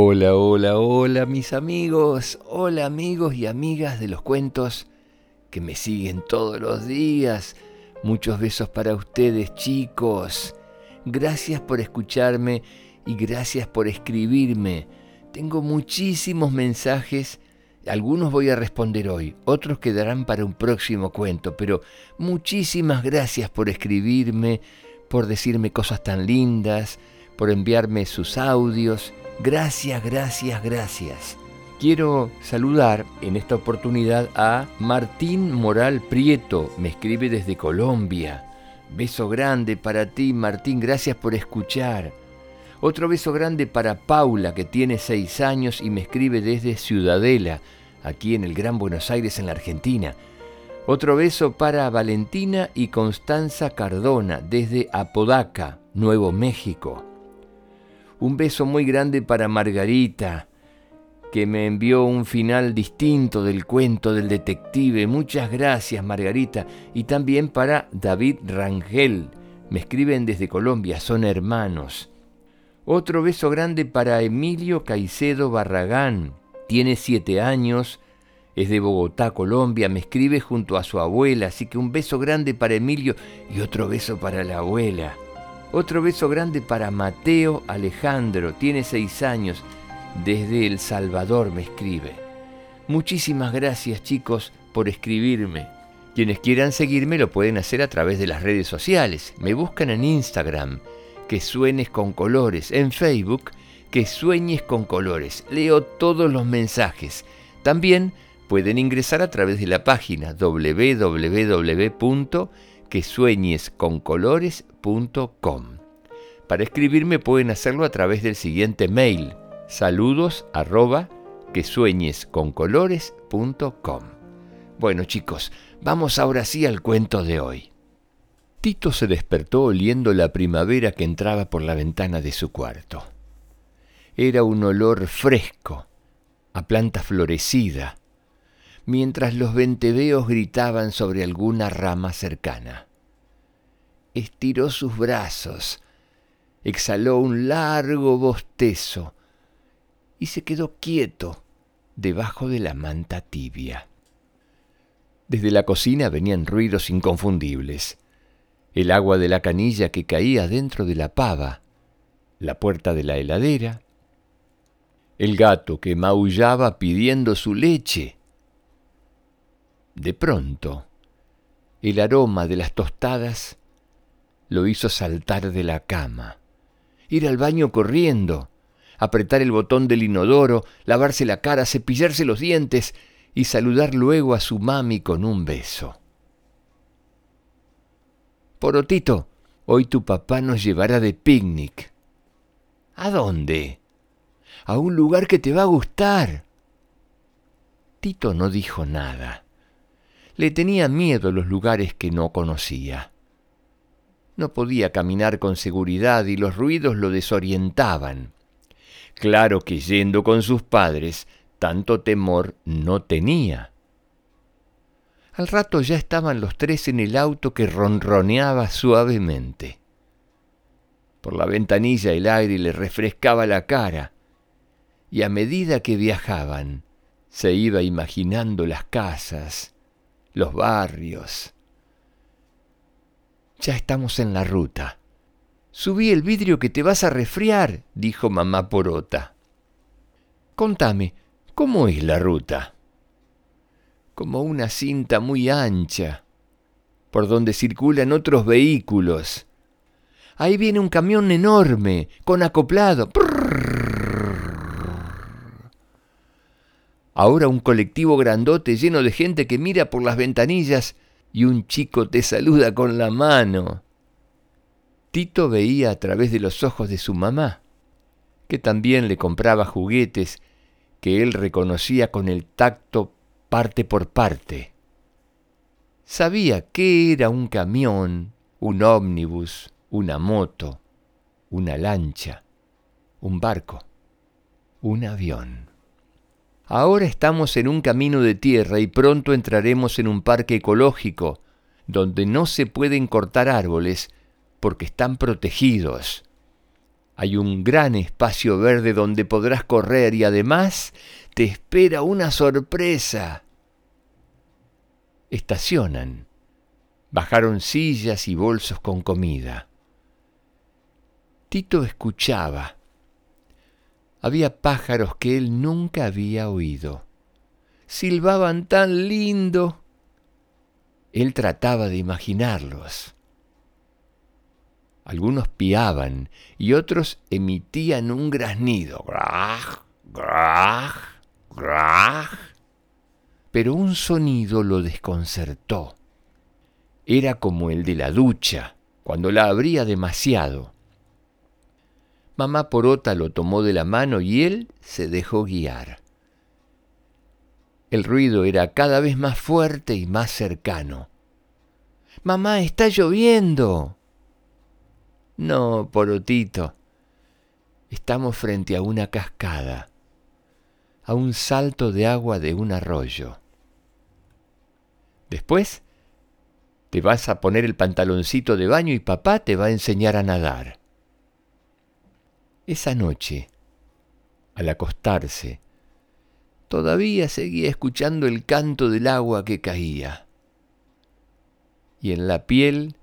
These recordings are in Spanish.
Hola, hola, hola mis amigos, hola amigos y amigas de los cuentos que me siguen todos los días. Muchos besos para ustedes chicos. Gracias por escucharme y gracias por escribirme. Tengo muchísimos mensajes, algunos voy a responder hoy, otros quedarán para un próximo cuento, pero muchísimas gracias por escribirme, por decirme cosas tan lindas, por enviarme sus audios Gracias, gracias, gracias. Quiero saludar en esta oportunidad a Martín Moral Prieto, me escribe desde Colombia. Beso grande para ti, Martín, gracias por escuchar. Otro beso grande para Paula, que tiene seis años y me escribe desde Ciudadela, aquí en el Gran Buenos Aires, en la Argentina. Otro beso para Valentina y Constanza Cardona, desde Apodaca, Nuevo México. Un beso muy grande para Margarita, que me envió un final distinto del cuento del detective. Muchas gracias, Margarita. Y también para David Rangel. Me escriben desde Colombia, son hermanos. Otro beso grande para Emilio Caicedo Barragán. Tiene siete años, es de Bogotá, Colombia. Me escribe junto a su abuela, así que un beso grande para Emilio y otro beso para la abuela. Otro beso grande para Mateo Alejandro, tiene seis años, desde El Salvador me escribe. Muchísimas gracias chicos por escribirme. Quienes quieran seguirme lo pueden hacer a través de las redes sociales. Me buscan en Instagram, que suenes con colores, en Facebook, que sueñes con colores. Leo todos los mensajes. También pueden ingresar a través de la página www quesueñesconcolores.com. Para escribirme pueden hacerlo a través del siguiente mail, saludos arroba quesueñesconcolores.com. Bueno chicos, vamos ahora sí al cuento de hoy. Tito se despertó oliendo la primavera que entraba por la ventana de su cuarto. Era un olor fresco, a planta florecida, mientras los venteveos gritaban sobre alguna rama cercana. Estiró sus brazos, exhaló un largo bostezo y se quedó quieto debajo de la manta tibia. Desde la cocina venían ruidos inconfundibles. El agua de la canilla que caía dentro de la pava, la puerta de la heladera, el gato que maullaba pidiendo su leche, de pronto, el aroma de las tostadas lo hizo saltar de la cama, ir al baño corriendo, apretar el botón del inodoro, lavarse la cara, cepillarse los dientes y saludar luego a su mami con un beso. Porotito, hoy tu papá nos llevará de picnic. ¿A dónde? A un lugar que te va a gustar. Tito no dijo nada. Le tenía miedo los lugares que no conocía. No podía caminar con seguridad y los ruidos lo desorientaban. Claro que yendo con sus padres, tanto temor no tenía. Al rato ya estaban los tres en el auto que ronroneaba suavemente. Por la ventanilla el aire le refrescaba la cara, y a medida que viajaban, se iba imaginando las casas, los barrios. Ya estamos en la ruta. Subí el vidrio que te vas a resfriar, dijo mamá Porota. Contame, ¿cómo es la ruta? Como una cinta muy ancha, por donde circulan otros vehículos. Ahí viene un camión enorme, con acoplado. Ahora un colectivo grandote lleno de gente que mira por las ventanillas y un chico te saluda con la mano. Tito veía a través de los ojos de su mamá, que también le compraba juguetes que él reconocía con el tacto parte por parte. Sabía qué era un camión, un ómnibus, una moto, una lancha, un barco, un avión. Ahora estamos en un camino de tierra y pronto entraremos en un parque ecológico, donde no se pueden cortar árboles porque están protegidos. Hay un gran espacio verde donde podrás correr y además te espera una sorpresa. Estacionan. Bajaron sillas y bolsos con comida. Tito escuchaba. Había pájaros que él nunca había oído. Silbaban tan lindo. Él trataba de imaginarlos. Algunos piaban y otros emitían un graznido. Graj, graj, graj. Pero un sonido lo desconcertó. Era como el de la ducha, cuando la abría demasiado. Mamá Porota lo tomó de la mano y él se dejó guiar. El ruido era cada vez más fuerte y más cercano. Mamá, está lloviendo. No, Porotito. Estamos frente a una cascada, a un salto de agua de un arroyo. Después te vas a poner el pantaloncito de baño y papá te va a enseñar a nadar. Esa noche, al acostarse, todavía seguía escuchando el canto del agua que caía. Y en la piel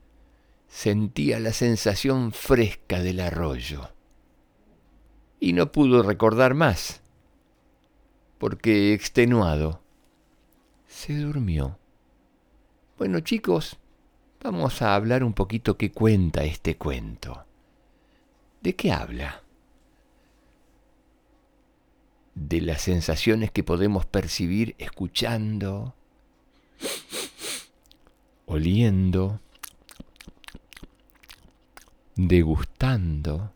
sentía la sensación fresca del arroyo. Y no pudo recordar más, porque extenuado, se durmió. Bueno chicos, vamos a hablar un poquito qué cuenta este cuento. ¿De qué habla? De las sensaciones que podemos percibir escuchando, oliendo, degustando,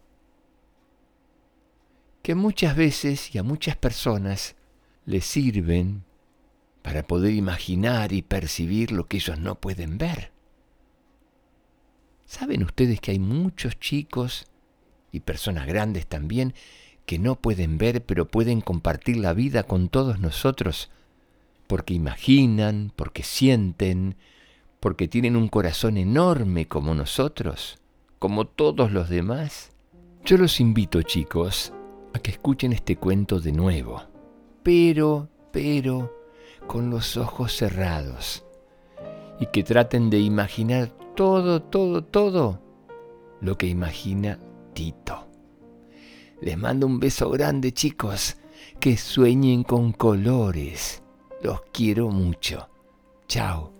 que muchas veces y a muchas personas les sirven para poder imaginar y percibir lo que ellos no pueden ver. ¿Saben ustedes que hay muchos chicos y personas grandes también que no pueden ver pero pueden compartir la vida con todos nosotros porque imaginan, porque sienten, porque tienen un corazón enorme como nosotros? como todos los demás? Yo los invito, chicos, a que escuchen este cuento de nuevo, pero, pero, con los ojos cerrados, y que traten de imaginar todo, todo, todo lo que imagina Tito. Les mando un beso grande, chicos, que sueñen con colores. Los quiero mucho. Chao.